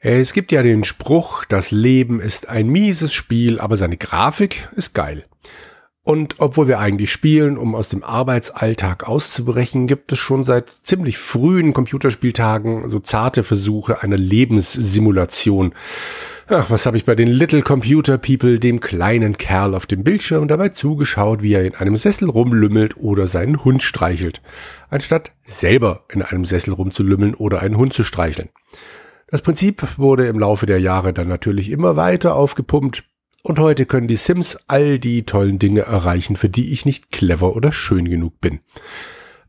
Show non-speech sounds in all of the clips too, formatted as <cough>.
Es gibt ja den Spruch, das Leben ist ein mieses Spiel, aber seine Grafik ist geil. Und obwohl wir eigentlich spielen, um aus dem Arbeitsalltag auszubrechen, gibt es schon seit ziemlich frühen Computerspieltagen so zarte Versuche einer Lebenssimulation. Ach, was habe ich bei den Little Computer People dem kleinen Kerl auf dem Bildschirm dabei zugeschaut, wie er in einem Sessel rumlümmelt oder seinen Hund streichelt, anstatt selber in einem Sessel rumzulümmeln oder einen Hund zu streicheln. Das Prinzip wurde im Laufe der Jahre dann natürlich immer weiter aufgepumpt und heute können die Sims all die tollen Dinge erreichen, für die ich nicht clever oder schön genug bin.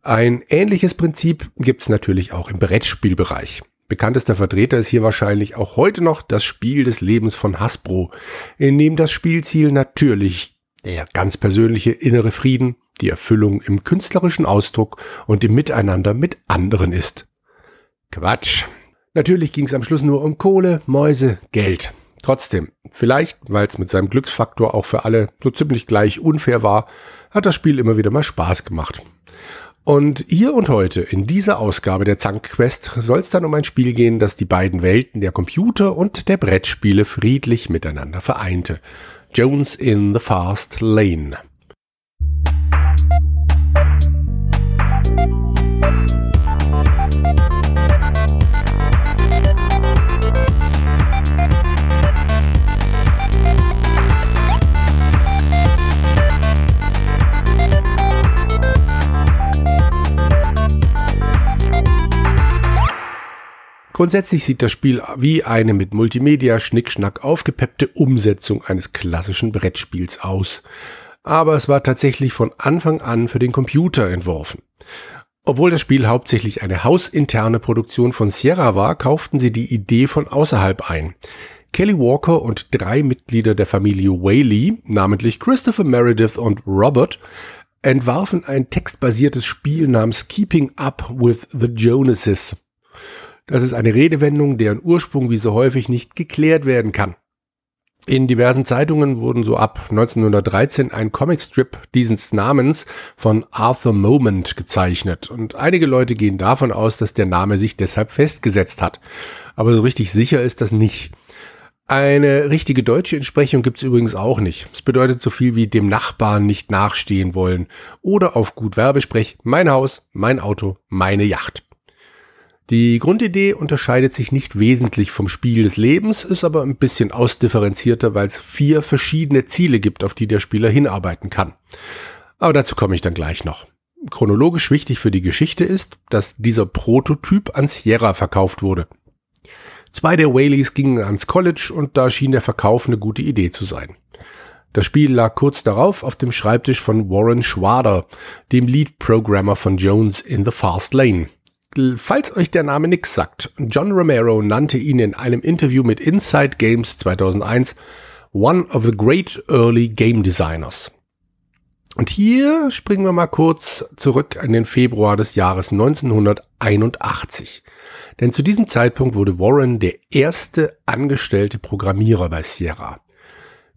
Ein ähnliches Prinzip gibt's natürlich auch im Brettspielbereich. Bekanntester Vertreter ist hier wahrscheinlich auch heute noch das Spiel des Lebens von Hasbro, in dem das Spielziel natürlich der ganz persönliche innere Frieden, die Erfüllung im künstlerischen Ausdruck und im Miteinander mit anderen ist. Quatsch. Natürlich ging es am Schluss nur um Kohle, Mäuse, Geld. Trotzdem, vielleicht, weil es mit seinem Glücksfaktor auch für alle so ziemlich gleich unfair war, hat das Spiel immer wieder mal Spaß gemacht. Und hier und heute, in dieser Ausgabe der Zank Quest, soll es dann um ein Spiel gehen, das die beiden Welten der Computer und der Brettspiele friedlich miteinander vereinte. Jones in the Fast Lane. Grundsätzlich sieht das Spiel wie eine mit Multimedia-Schnickschnack aufgepeppte Umsetzung eines klassischen Brettspiels aus. Aber es war tatsächlich von Anfang an für den Computer entworfen. Obwohl das Spiel hauptsächlich eine hausinterne Produktion von Sierra war, kauften sie die Idee von außerhalb ein. Kelly Walker und drei Mitglieder der Familie Whaley, namentlich Christopher Meredith und Robert, entwarfen ein textbasiertes Spiel namens Keeping Up with the Jonases. Das ist eine Redewendung, deren Ursprung wie so häufig nicht geklärt werden kann. In diversen Zeitungen wurden so ab 1913 ein Comicstrip dieses Namens von Arthur Moment gezeichnet und einige Leute gehen davon aus, dass der Name sich deshalb festgesetzt hat. Aber so richtig sicher ist das nicht. Eine richtige deutsche Entsprechung gibt's übrigens auch nicht. Es bedeutet so viel wie dem Nachbarn nicht nachstehen wollen oder auf gut Werbesprech mein Haus, mein Auto, meine Yacht. Die Grundidee unterscheidet sich nicht wesentlich vom Spiel des Lebens, ist aber ein bisschen ausdifferenzierter, weil es vier verschiedene Ziele gibt, auf die der Spieler hinarbeiten kann. Aber dazu komme ich dann gleich noch. Chronologisch wichtig für die Geschichte ist, dass dieser Prototyp an Sierra verkauft wurde. Zwei der Whaleys gingen ans College und da schien der Verkauf eine gute Idee zu sein. Das Spiel lag kurz darauf auf dem Schreibtisch von Warren Schwader, dem Lead-Programmer von Jones in the Fast Lane. Falls euch der Name nix sagt, John Romero nannte ihn in einem Interview mit Inside Games 2001 One of the Great Early Game Designers. Und hier springen wir mal kurz zurück an den Februar des Jahres 1981. Denn zu diesem Zeitpunkt wurde Warren der erste angestellte Programmierer bei Sierra.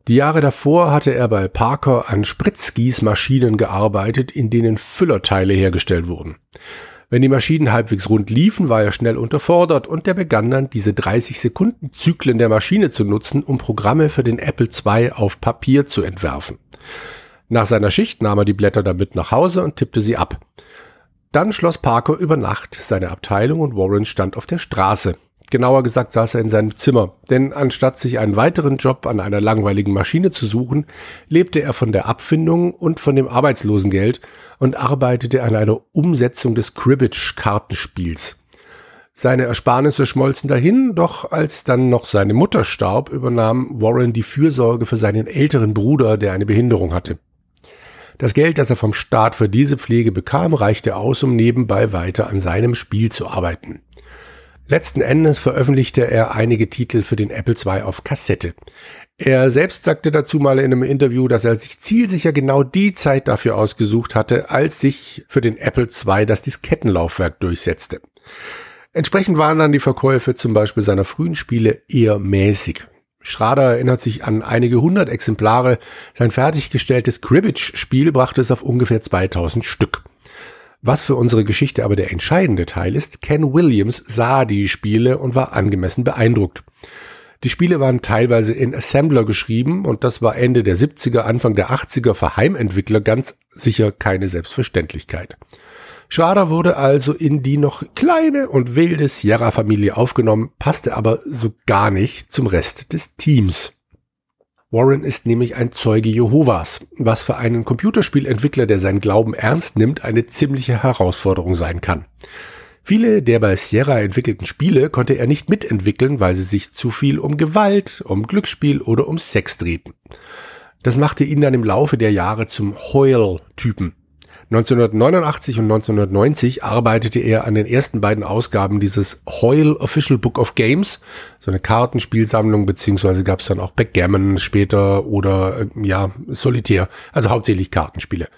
Die Jahre davor hatte er bei Parker an Spritzgießmaschinen gearbeitet, in denen Füllerteile hergestellt wurden. Wenn die Maschinen halbwegs rund liefen, war er schnell unterfordert und der begann dann diese 30 Sekunden Zyklen der Maschine zu nutzen, um Programme für den Apple II auf Papier zu entwerfen. Nach seiner Schicht nahm er die Blätter damit nach Hause und tippte sie ab. Dann schloss Parker über Nacht seine Abteilung und Warren stand auf der Straße. Genauer gesagt saß er in seinem Zimmer, denn anstatt sich einen weiteren Job an einer langweiligen Maschine zu suchen, lebte er von der Abfindung und von dem Arbeitslosengeld und arbeitete an einer Umsetzung des Cribbage-Kartenspiels. Seine Ersparnisse schmolzen dahin, doch als dann noch seine Mutter starb, übernahm Warren die Fürsorge für seinen älteren Bruder, der eine Behinderung hatte. Das Geld, das er vom Staat für diese Pflege bekam, reichte aus, um nebenbei weiter an seinem Spiel zu arbeiten. Letzten Endes veröffentlichte er einige Titel für den Apple II auf Kassette. Er selbst sagte dazu mal in einem Interview, dass er sich zielsicher genau die Zeit dafür ausgesucht hatte, als sich für den Apple II das Diskettenlaufwerk durchsetzte. Entsprechend waren dann die Verkäufe zum Beispiel seiner frühen Spiele eher mäßig. Schrader erinnert sich an einige hundert Exemplare. Sein fertiggestelltes Cribbage-Spiel brachte es auf ungefähr 2000 Stück. Was für unsere Geschichte aber der entscheidende Teil ist, Ken Williams sah die Spiele und war angemessen beeindruckt. Die Spiele waren teilweise in Assembler geschrieben und das war Ende der 70er, Anfang der 80er für Heimentwickler ganz sicher keine Selbstverständlichkeit. Schrader wurde also in die noch kleine und wilde Sierra-Familie aufgenommen, passte aber so gar nicht zum Rest des Teams. Warren ist nämlich ein Zeuge Jehovas, was für einen Computerspielentwickler, der seinen Glauben ernst nimmt, eine ziemliche Herausforderung sein kann. Viele der bei Sierra entwickelten Spiele konnte er nicht mitentwickeln, weil sie sich zu viel um Gewalt, um Glücksspiel oder um Sex drehten. Das machte ihn dann im Laufe der Jahre zum Hoyle-Typen. 1989 und 1990 arbeitete er an den ersten beiden Ausgaben dieses Hoyle Official Book of Games, so eine Kartenspielsammlung, beziehungsweise gab es dann auch Backgammon später oder äh, ja, Solitär, also hauptsächlich Kartenspiele.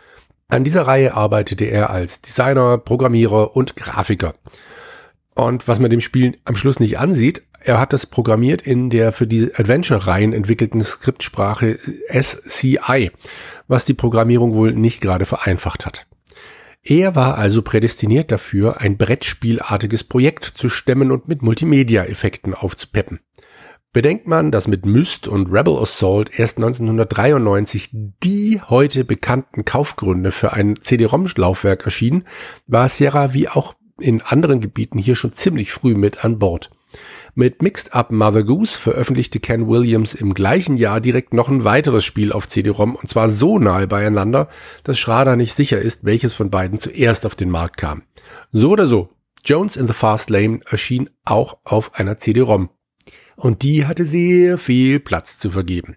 An dieser Reihe arbeitete er als Designer, Programmierer und Grafiker. Und was man dem Spiel am Schluss nicht ansieht, er hat das programmiert in der für die Adventure-Reihen entwickelten Skriptsprache SCI, was die Programmierung wohl nicht gerade vereinfacht hat. Er war also prädestiniert dafür, ein Brettspielartiges Projekt zu stemmen und mit Multimedia-Effekten aufzupeppen. Bedenkt man, dass mit Myst und Rebel Assault erst 1993 die heute bekannten Kaufgründe für ein CD-ROM-Laufwerk erschienen, war Sierra wie auch in anderen Gebieten hier schon ziemlich früh mit an Bord. Mit Mixed Up Mother Goose veröffentlichte Ken Williams im gleichen Jahr direkt noch ein weiteres Spiel auf CD-ROM und zwar so nahe beieinander, dass Schrader nicht sicher ist, welches von beiden zuerst auf den Markt kam. So oder so, Jones in the Fast Lane erschien auch auf einer CD-ROM. Und die hatte sehr viel Platz zu vergeben.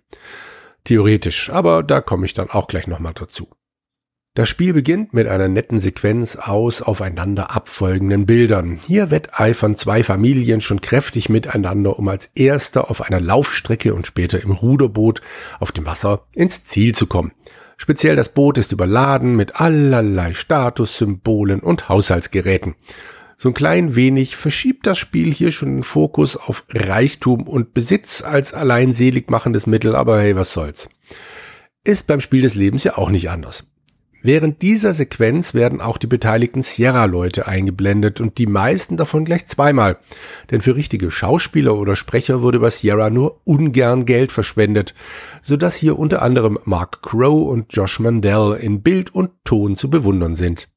Theoretisch, aber da komme ich dann auch gleich nochmal dazu. Das Spiel beginnt mit einer netten Sequenz aus aufeinander abfolgenden Bildern. Hier wetteifern zwei Familien schon kräftig miteinander, um als erster auf einer Laufstrecke und später im Ruderboot auf dem Wasser ins Ziel zu kommen. Speziell das Boot ist überladen mit allerlei Statussymbolen und Haushaltsgeräten. So ein klein wenig verschiebt das Spiel hier schon den Fokus auf Reichtum und Besitz als allein selig machendes Mittel, aber hey, was soll's. Ist beim Spiel des Lebens ja auch nicht anders. Während dieser Sequenz werden auch die beteiligten Sierra-Leute eingeblendet und die meisten davon gleich zweimal. Denn für richtige Schauspieler oder Sprecher wurde bei Sierra nur ungern Geld verschwendet, sodass hier unter anderem Mark Crow und Josh Mandel in Bild und Ton zu bewundern sind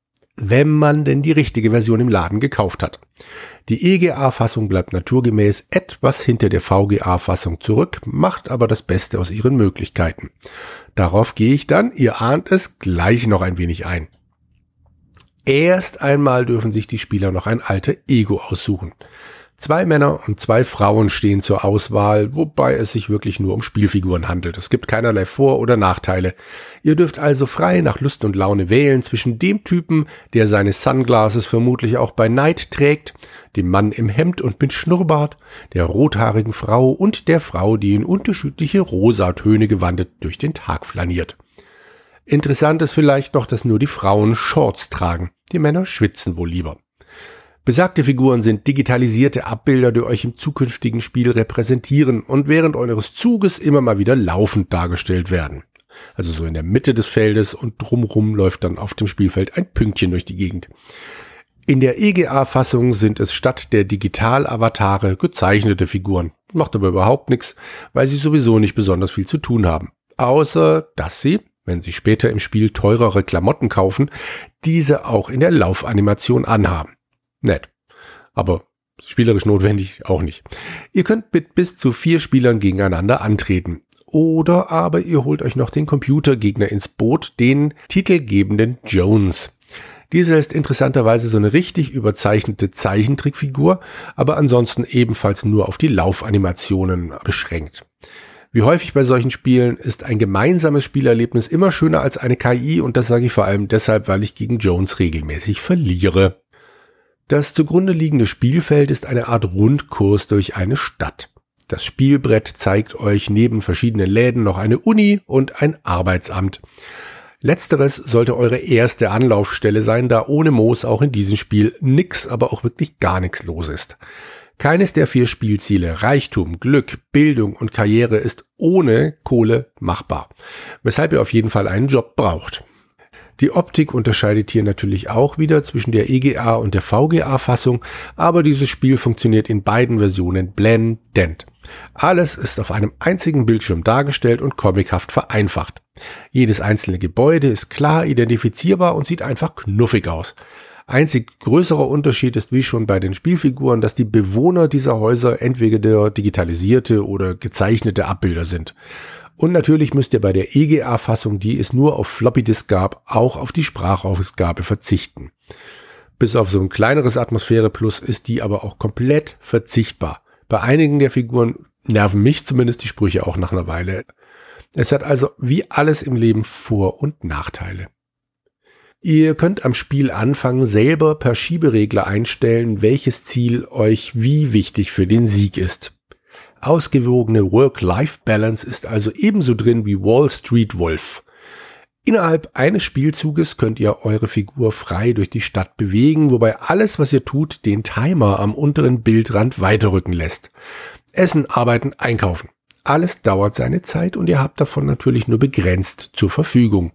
wenn man denn die richtige Version im Laden gekauft hat. Die EGA-Fassung bleibt naturgemäß etwas hinter der VGA-Fassung zurück, macht aber das Beste aus ihren Möglichkeiten. Darauf gehe ich dann, ihr ahnt es, gleich noch ein wenig ein. Erst einmal dürfen sich die Spieler noch ein alter Ego aussuchen. Zwei Männer und zwei Frauen stehen zur Auswahl, wobei es sich wirklich nur um Spielfiguren handelt. Es gibt keinerlei Vor- oder Nachteile. Ihr dürft also frei nach Lust und Laune wählen zwischen dem Typen, der seine Sunglasses vermutlich auch bei Night trägt, dem Mann im Hemd und mit Schnurrbart, der rothaarigen Frau und der Frau, die in unterschiedliche Rosatöne gewandet durch den Tag flaniert. Interessant ist vielleicht noch, dass nur die Frauen Shorts tragen. Die Männer schwitzen wohl lieber. Besagte Figuren sind digitalisierte Abbilder, die euch im zukünftigen Spiel repräsentieren und während eures Zuges immer mal wieder laufend dargestellt werden. Also so in der Mitte des Feldes und drumrum läuft dann auf dem Spielfeld ein Pünktchen durch die Gegend. In der EGA-Fassung sind es statt der Digital-Avatare gezeichnete Figuren. Macht aber überhaupt nichts, weil sie sowieso nicht besonders viel zu tun haben. Außer, dass sie, wenn sie später im Spiel teurere Klamotten kaufen, diese auch in der Laufanimation anhaben. Nett. Aber spielerisch notwendig auch nicht. Ihr könnt mit bis zu vier Spielern gegeneinander antreten. Oder aber ihr holt euch noch den Computergegner ins Boot, den titelgebenden Jones. Dieser ist interessanterweise so eine richtig überzeichnete Zeichentrickfigur, aber ansonsten ebenfalls nur auf die Laufanimationen beschränkt. Wie häufig bei solchen Spielen ist ein gemeinsames Spielerlebnis immer schöner als eine KI und das sage ich vor allem deshalb, weil ich gegen Jones regelmäßig verliere. Das zugrunde liegende Spielfeld ist eine Art Rundkurs durch eine Stadt. Das Spielbrett zeigt euch neben verschiedenen Läden noch eine Uni und ein Arbeitsamt. Letzteres sollte eure erste Anlaufstelle sein, da ohne Moos auch in diesem Spiel nix, aber auch wirklich gar nichts los ist. Keines der vier Spielziele Reichtum, Glück, Bildung und Karriere ist ohne Kohle machbar, weshalb ihr auf jeden Fall einen Job braucht. Die Optik unterscheidet hier natürlich auch wieder zwischen der EGA und der VGA-Fassung, aber dieses Spiel funktioniert in beiden Versionen blendend. Alles ist auf einem einzigen Bildschirm dargestellt und comichaft vereinfacht. Jedes einzelne Gebäude ist klar identifizierbar und sieht einfach knuffig aus. Einzig größerer Unterschied ist wie schon bei den Spielfiguren, dass die Bewohner dieser Häuser entweder digitalisierte oder gezeichnete Abbilder sind. Und natürlich müsst ihr bei der EGA-Fassung, die es nur auf Floppy Disk gab, auch auf die Sprachausgabe verzichten. Bis auf so ein kleineres Atmosphäre Plus ist die aber auch komplett verzichtbar. Bei einigen der Figuren nerven mich zumindest die Sprüche auch nach einer Weile. Es hat also wie alles im Leben Vor- und Nachteile. Ihr könnt am Spielanfang selber per Schieberegler einstellen, welches Ziel euch wie wichtig für den Sieg ist. Ausgewogene Work-Life-Balance ist also ebenso drin wie Wall Street Wolf. Innerhalb eines Spielzuges könnt ihr eure Figur frei durch die Stadt bewegen, wobei alles, was ihr tut, den Timer am unteren Bildrand weiterrücken lässt. Essen, arbeiten, einkaufen. Alles dauert seine Zeit und ihr habt davon natürlich nur begrenzt zur Verfügung.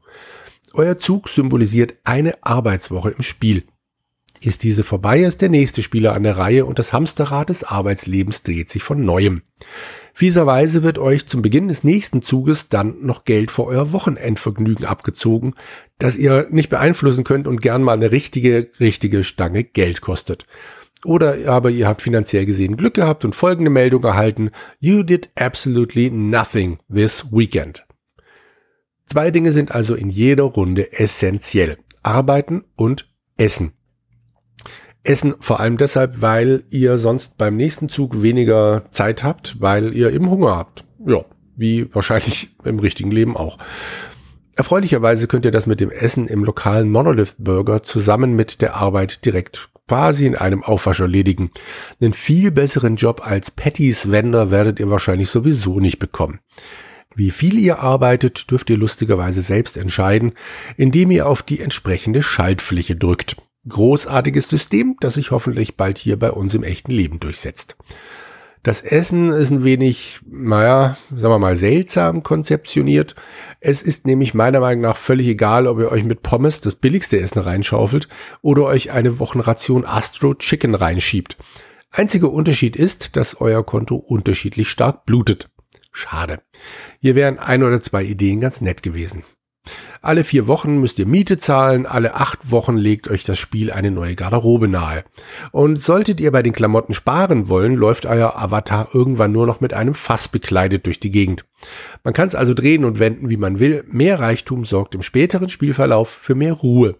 Euer Zug symbolisiert eine Arbeitswoche im Spiel. Ist diese vorbei, ist der nächste Spieler an der Reihe und das Hamsterrad des Arbeitslebens dreht sich von neuem. Fieserweise wird euch zum Beginn des nächsten Zuges dann noch Geld für euer Wochenendvergnügen abgezogen, das ihr nicht beeinflussen könnt und gern mal eine richtige, richtige Stange Geld kostet. Oder aber ihr habt finanziell gesehen Glück gehabt und folgende Meldung erhalten. You did absolutely nothing this weekend. Zwei Dinge sind also in jeder Runde essentiell. Arbeiten und Essen. Essen vor allem deshalb, weil ihr sonst beim nächsten Zug weniger Zeit habt, weil ihr eben Hunger habt. Ja, wie wahrscheinlich <laughs> im richtigen Leben auch. Erfreulicherweise könnt ihr das mit dem Essen im lokalen Monolith Burger zusammen mit der Arbeit direkt quasi in einem Aufwasch erledigen. Einen viel besseren Job als Patties Vendor werdet ihr wahrscheinlich sowieso nicht bekommen. Wie viel ihr arbeitet, dürft ihr lustigerweise selbst entscheiden, indem ihr auf die entsprechende Schaltfläche drückt. Großartiges System, das sich hoffentlich bald hier bei uns im echten Leben durchsetzt. Das Essen ist ein wenig, naja, sagen wir mal, seltsam konzeptioniert. Es ist nämlich meiner Meinung nach völlig egal, ob ihr euch mit Pommes das billigste Essen reinschaufelt oder euch eine Wochenration Astro Chicken reinschiebt. Einziger Unterschied ist, dass euer Konto unterschiedlich stark blutet. Schade. Hier wären ein oder zwei Ideen ganz nett gewesen. Alle vier Wochen müsst ihr Miete zahlen, alle acht Wochen legt euch das Spiel eine neue Garderobe nahe. Und solltet ihr bei den Klamotten sparen wollen, läuft euer Avatar irgendwann nur noch mit einem Fass bekleidet durch die Gegend. Man kann es also drehen und wenden, wie man will. Mehr Reichtum sorgt im späteren Spielverlauf für mehr Ruhe.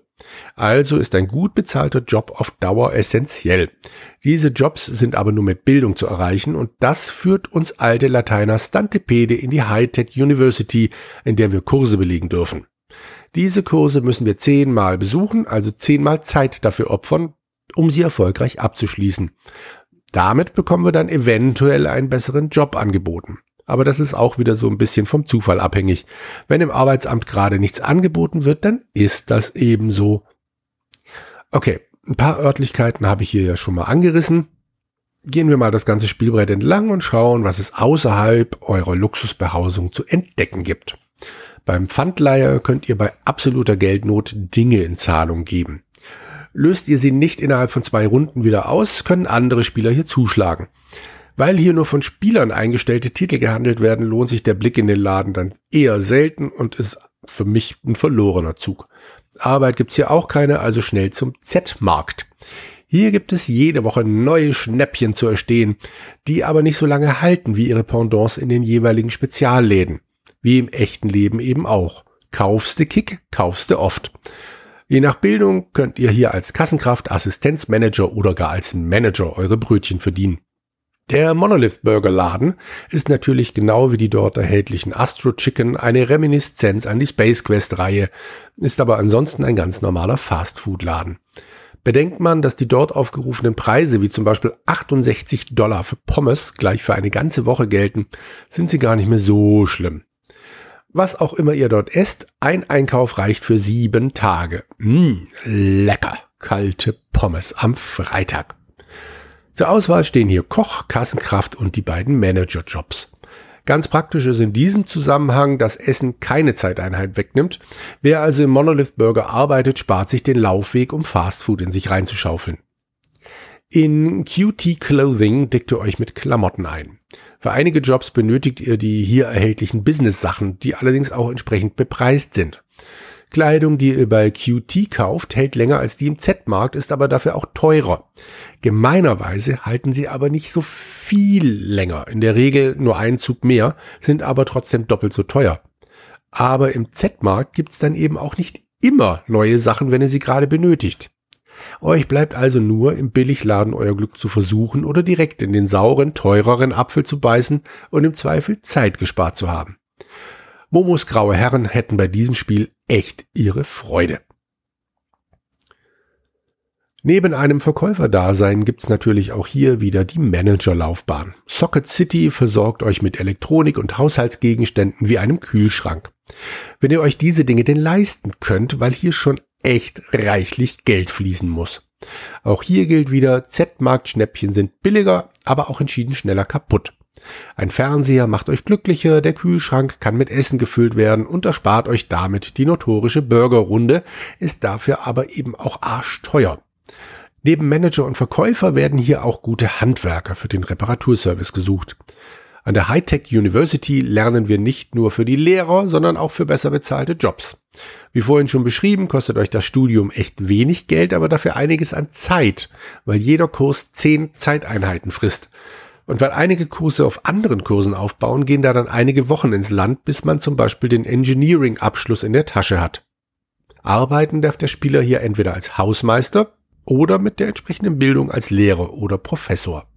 Also ist ein gut bezahlter Job auf Dauer essentiell. Diese Jobs sind aber nur mit Bildung zu erreichen und das führt uns alte Lateiner Stantepede in die Hightech University, in der wir Kurse belegen dürfen. Diese Kurse müssen wir zehnmal besuchen, also zehnmal Zeit dafür opfern, um sie erfolgreich abzuschließen. Damit bekommen wir dann eventuell einen besseren Job angeboten. Aber das ist auch wieder so ein bisschen vom Zufall abhängig. Wenn im Arbeitsamt gerade nichts angeboten wird, dann ist das ebenso. Okay, ein paar Örtlichkeiten habe ich hier ja schon mal angerissen. Gehen wir mal das ganze Spielbrett entlang und schauen, was es außerhalb eurer Luxusbehausung zu entdecken gibt. Beim Pfandleiher könnt ihr bei absoluter Geldnot Dinge in Zahlung geben. Löst ihr sie nicht innerhalb von zwei Runden wieder aus, können andere Spieler hier zuschlagen. Weil hier nur von Spielern eingestellte Titel gehandelt werden, lohnt sich der Blick in den Laden dann eher selten und ist für mich ein verlorener Zug. Arbeit gibt's hier auch keine, also schnell zum Z-Markt. Hier gibt es jede Woche neue Schnäppchen zu erstehen, die aber nicht so lange halten wie ihre Pendants in den jeweiligen Spezialläden wie im echten Leben eben auch. Kaufste Kick, kaufste oft. Je nach Bildung könnt ihr hier als Kassenkraft, Assistenzmanager oder gar als Manager eure Brötchen verdienen. Der Monolith Burger Laden ist natürlich genau wie die dort erhältlichen Astro Chicken eine Reminiszenz an die Space Quest Reihe, ist aber ansonsten ein ganz normaler Fastfood Laden. Bedenkt man, dass die dort aufgerufenen Preise wie zum Beispiel 68 Dollar für Pommes gleich für eine ganze Woche gelten, sind sie gar nicht mehr so schlimm. Was auch immer ihr dort esst, ein Einkauf reicht für sieben Tage. Mmh, lecker. Kalte Pommes am Freitag. Zur Auswahl stehen hier Koch, Kassenkraft und die beiden Managerjobs. Ganz praktisch ist in diesem Zusammenhang, dass Essen keine Zeiteinheit wegnimmt. Wer also im Monolith Burger arbeitet, spart sich den Laufweg, um Fastfood in sich reinzuschaufeln. In QT Clothing deckt ihr euch mit Klamotten ein. Für einige Jobs benötigt ihr die hier erhältlichen Business-Sachen, die allerdings auch entsprechend bepreist sind. Kleidung, die ihr bei QT kauft, hält länger als die im Z-Markt, ist aber dafür auch teurer. Gemeinerweise halten sie aber nicht so viel länger, in der Regel nur einen Zug mehr, sind aber trotzdem doppelt so teuer. Aber im Z-Markt gibt's dann eben auch nicht immer neue Sachen, wenn ihr sie gerade benötigt. Euch bleibt also nur im Billigladen euer Glück zu versuchen oder direkt in den sauren, teureren Apfel zu beißen und im Zweifel Zeit gespart zu haben. Momos graue Herren hätten bei diesem Spiel echt ihre Freude. Neben einem Verkäuferdasein gibt's natürlich auch hier wieder die Managerlaufbahn. Socket City versorgt euch mit Elektronik und Haushaltsgegenständen wie einem Kühlschrank. Wenn ihr euch diese Dinge denn leisten könnt, weil hier schon echt reichlich Geld fließen muss. Auch hier gilt wieder, Z-Markt-Schnäppchen sind billiger, aber auch entschieden schneller kaputt. Ein Fernseher macht euch glücklicher, der Kühlschrank kann mit Essen gefüllt werden und erspart euch damit die notorische Burgerrunde, ist dafür aber eben auch arschteuer. Neben Manager und Verkäufer werden hier auch gute Handwerker für den Reparaturservice gesucht. An der Hightech University lernen wir nicht nur für die Lehrer, sondern auch für besser bezahlte Jobs. Wie vorhin schon beschrieben, kostet euch das Studium echt wenig Geld, aber dafür einiges an Zeit, weil jeder Kurs zehn Zeiteinheiten frisst. Und weil einige Kurse auf anderen Kursen aufbauen, gehen da dann einige Wochen ins Land, bis man zum Beispiel den Engineering-Abschluss in der Tasche hat. Arbeiten darf der Spieler hier entweder als Hausmeister, oder mit der entsprechenden Bildung als Lehrer oder Professor.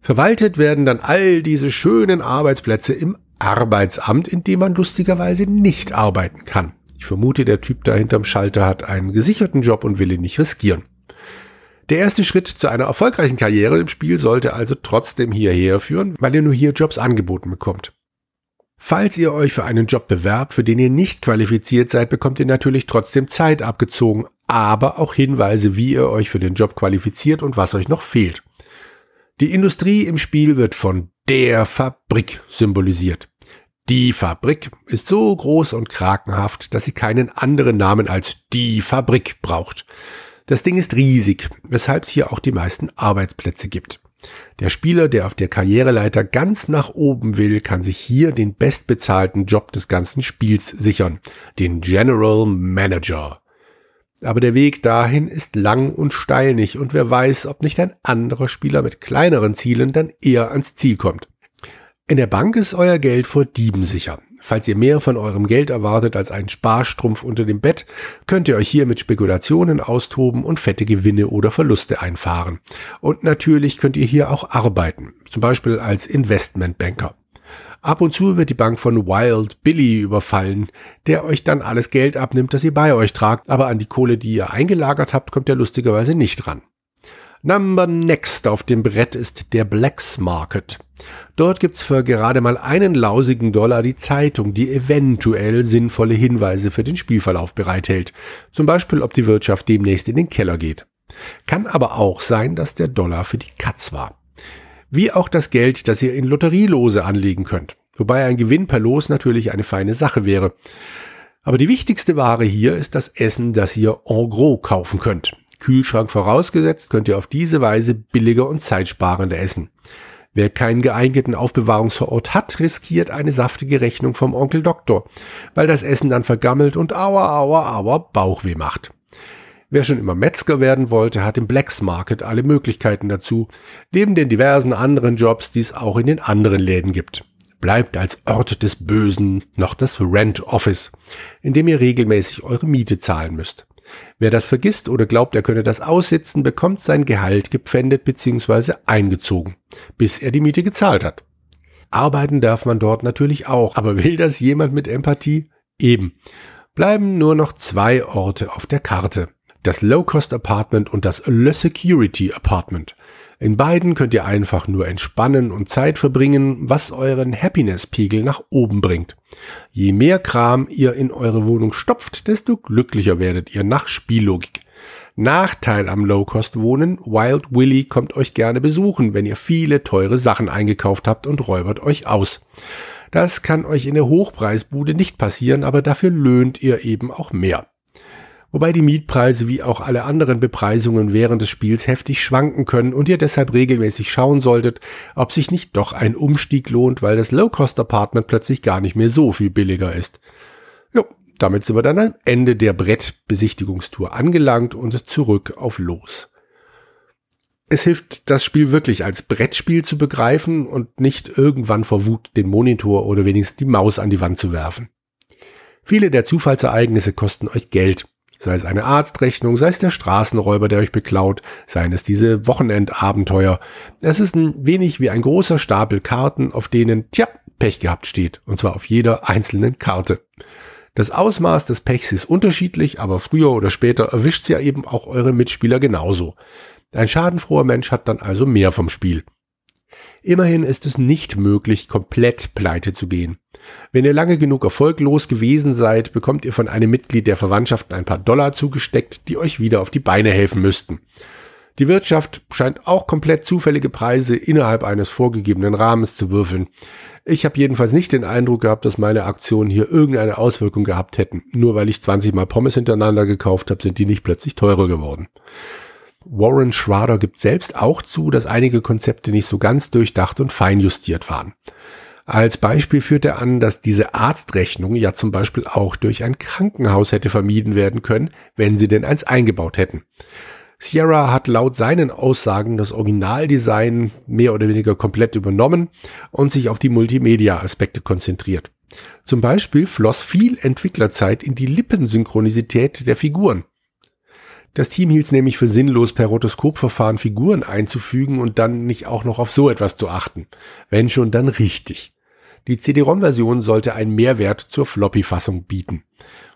Verwaltet werden dann all diese schönen Arbeitsplätze im Arbeitsamt, in dem man lustigerweise nicht arbeiten kann. Ich vermute, der Typ da hinterm Schalter hat einen gesicherten Job und will ihn nicht riskieren. Der erste Schritt zu einer erfolgreichen Karriere im Spiel sollte also trotzdem hierher führen, weil ihr nur hier Jobs angeboten bekommt. Falls ihr euch für einen Job bewerbt, für den ihr nicht qualifiziert seid, bekommt ihr natürlich trotzdem Zeit abgezogen, aber auch Hinweise, wie ihr euch für den Job qualifiziert und was euch noch fehlt. Die Industrie im Spiel wird von der Fabrik symbolisiert. Die Fabrik ist so groß und krakenhaft, dass sie keinen anderen Namen als die Fabrik braucht. Das Ding ist riesig, weshalb es hier auch die meisten Arbeitsplätze gibt. Der Spieler, der auf der Karriereleiter ganz nach oben will, kann sich hier den bestbezahlten Job des ganzen Spiels sichern, den General Manager. Aber der Weg dahin ist lang und steinig und wer weiß, ob nicht ein anderer Spieler mit kleineren Zielen dann eher ans Ziel kommt. In der Bank ist euer Geld vor Dieben sicher. Falls ihr mehr von eurem Geld erwartet als einen Sparstrumpf unter dem Bett, könnt ihr euch hier mit Spekulationen austoben und fette Gewinne oder Verluste einfahren. Und natürlich könnt ihr hier auch arbeiten, zum Beispiel als Investmentbanker. Ab und zu wird die Bank von Wild Billy überfallen, der euch dann alles Geld abnimmt, das ihr bei euch tragt, aber an die Kohle, die ihr eingelagert habt, kommt er lustigerweise nicht ran. Number next auf dem Brett ist der Blacks Market. Dort gibt's für gerade mal einen lausigen Dollar die Zeitung, die eventuell sinnvolle Hinweise für den Spielverlauf bereithält. Zum Beispiel, ob die Wirtschaft demnächst in den Keller geht. Kann aber auch sein, dass der Dollar für die Katz war wie auch das Geld, das ihr in Lotterielose anlegen könnt. Wobei ein Gewinn per Los natürlich eine feine Sache wäre. Aber die wichtigste Ware hier ist das Essen, das ihr en gros kaufen könnt. Kühlschrank vorausgesetzt, könnt ihr auf diese Weise billiger und zeitsparender essen. Wer keinen geeigneten Aufbewahrungsort hat, riskiert eine saftige Rechnung vom Onkel Doktor, weil das Essen dann vergammelt und aua, aua, aua Bauchweh macht. Wer schon immer Metzger werden wollte, hat im Blacks Market alle Möglichkeiten dazu, neben den diversen anderen Jobs, die es auch in den anderen Läden gibt. Bleibt als Ort des Bösen noch das Rent Office, in dem ihr regelmäßig eure Miete zahlen müsst. Wer das vergisst oder glaubt, er könne das aussitzen, bekommt sein Gehalt gepfändet bzw. eingezogen, bis er die Miete gezahlt hat. Arbeiten darf man dort natürlich auch, aber will das jemand mit Empathie? Eben. Bleiben nur noch zwei Orte auf der Karte das Low-Cost Apartment und das Le Security Apartment. In beiden könnt ihr einfach nur entspannen und Zeit verbringen, was euren Happiness-Pegel nach oben bringt. Je mehr Kram ihr in eure Wohnung stopft, desto glücklicher werdet ihr nach Spiellogik. Nachteil am Low-Cost-Wohnen, Wild Willy kommt euch gerne besuchen, wenn ihr viele teure Sachen eingekauft habt und räubert euch aus. Das kann euch in der Hochpreisbude nicht passieren, aber dafür löhnt ihr eben auch mehr. Wobei die Mietpreise wie auch alle anderen Bepreisungen während des Spiels heftig schwanken können und ihr deshalb regelmäßig schauen solltet, ob sich nicht doch ein Umstieg lohnt, weil das Low-Cost-Apartment plötzlich gar nicht mehr so viel billiger ist. Jo, damit sind wir dann am Ende der Brettbesichtigungstour angelangt und zurück auf Los. Es hilft, das Spiel wirklich als Brettspiel zu begreifen und nicht irgendwann vor Wut den Monitor oder wenigstens die Maus an die Wand zu werfen. Viele der Zufallsereignisse kosten euch Geld. Sei es eine Arztrechnung, sei es der Straßenräuber, der euch beklaut, seien es diese Wochenendabenteuer. Es ist ein wenig wie ein großer Stapel Karten, auf denen, tja, Pech gehabt steht. Und zwar auf jeder einzelnen Karte. Das Ausmaß des Pechs ist unterschiedlich, aber früher oder später erwischt ja eben auch eure Mitspieler genauso. Ein schadenfroher Mensch hat dann also mehr vom Spiel. Immerhin ist es nicht möglich, komplett pleite zu gehen. Wenn ihr lange genug erfolglos gewesen seid, bekommt ihr von einem Mitglied der Verwandtschaft ein paar Dollar zugesteckt, die euch wieder auf die Beine helfen müssten. Die Wirtschaft scheint auch komplett zufällige Preise innerhalb eines vorgegebenen Rahmens zu würfeln. Ich habe jedenfalls nicht den Eindruck gehabt, dass meine Aktionen hier irgendeine Auswirkung gehabt hätten. Nur weil ich 20 Mal Pommes hintereinander gekauft habe, sind die nicht plötzlich teurer geworden. Warren Schrader gibt selbst auch zu, dass einige Konzepte nicht so ganz durchdacht und feinjustiert waren. Als Beispiel führt er an, dass diese Arztrechnung ja zum Beispiel auch durch ein Krankenhaus hätte vermieden werden können, wenn sie denn eins eingebaut hätten. Sierra hat laut seinen Aussagen das Originaldesign mehr oder weniger komplett übernommen und sich auf die Multimedia-Aspekte konzentriert. Zum Beispiel floss viel Entwicklerzeit in die Lippensynchronisität der Figuren. Das Team hielt es nämlich für sinnlos, per Rotoskopverfahren Figuren einzufügen und dann nicht auch noch auf so etwas zu achten. Wenn schon, dann richtig. Die CD-ROM-Version sollte einen Mehrwert zur Floppy-Fassung bieten.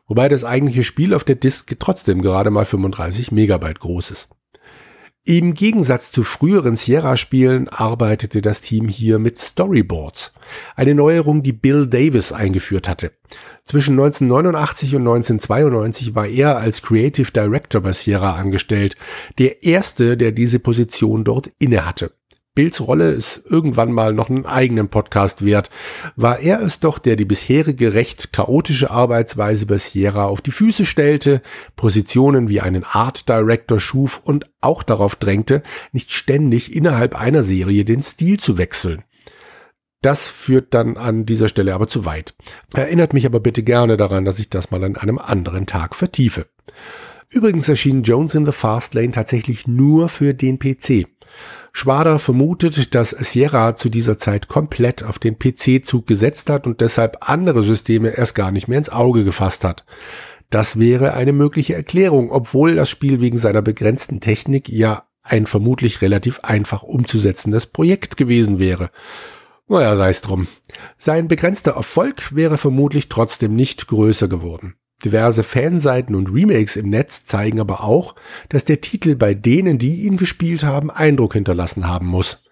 Wobei das eigentliche Spiel auf der Disk trotzdem gerade mal 35 Megabyte groß ist. Im Gegensatz zu früheren Sierra-Spielen arbeitete das Team hier mit Storyboards. Eine Neuerung, die Bill Davis eingeführt hatte. Zwischen 1989 und 1992 war er als Creative Director bei Sierra angestellt, der erste, der diese Position dort innehatte. Bills Rolle ist irgendwann mal noch einen eigenen Podcast wert, war er es doch, der die bisherige recht chaotische Arbeitsweise bei Sierra auf die Füße stellte, Positionen wie einen Art Director schuf und auch darauf drängte, nicht ständig innerhalb einer Serie den Stil zu wechseln. Das führt dann an dieser Stelle aber zu weit. Erinnert mich aber bitte gerne daran, dass ich das mal an einem anderen Tag vertiefe. Übrigens erschien Jones in the Fast Lane tatsächlich nur für den PC. Schwader vermutet, dass Sierra zu dieser Zeit komplett auf den PC-Zug gesetzt hat und deshalb andere Systeme erst gar nicht mehr ins Auge gefasst hat. Das wäre eine mögliche Erklärung, obwohl das Spiel wegen seiner begrenzten Technik ja ein vermutlich relativ einfach umzusetzendes Projekt gewesen wäre. Naja, sei es drum. Sein begrenzter Erfolg wäre vermutlich trotzdem nicht größer geworden. Diverse Fanseiten und Remakes im Netz zeigen aber auch, dass der Titel bei denen, die ihn gespielt haben, Eindruck hinterlassen haben muss.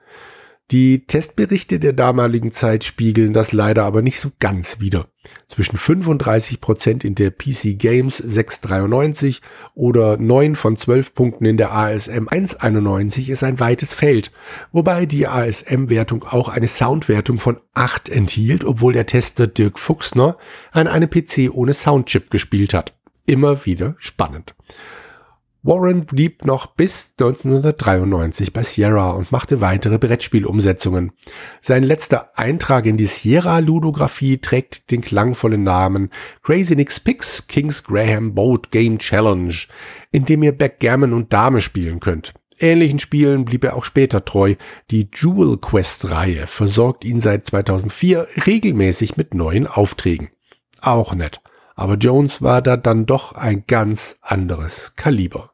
Die Testberichte der damaligen Zeit spiegeln das leider aber nicht so ganz wider. Zwischen 35 Prozent in der PC Games 693 oder 9 von 12 Punkten in der ASM 191 ist ein weites Feld, wobei die ASM-Wertung auch eine Soundwertung von 8 enthielt, obwohl der Tester Dirk Fuchsner an einem PC ohne Soundchip gespielt hat. Immer wieder spannend. Warren blieb noch bis 1993 bei Sierra und machte weitere Brettspielumsetzungen. Sein letzter Eintrag in die Sierra-Ludographie trägt den klangvollen Namen Crazy Nix Pix Kings Graham Boat Game Challenge, in dem ihr Backgammon und Dame spielen könnt. Ähnlichen Spielen blieb er auch später treu. Die Jewel Quest-Reihe versorgt ihn seit 2004 regelmäßig mit neuen Aufträgen. Auch nett. Aber Jones war da dann doch ein ganz anderes Kaliber.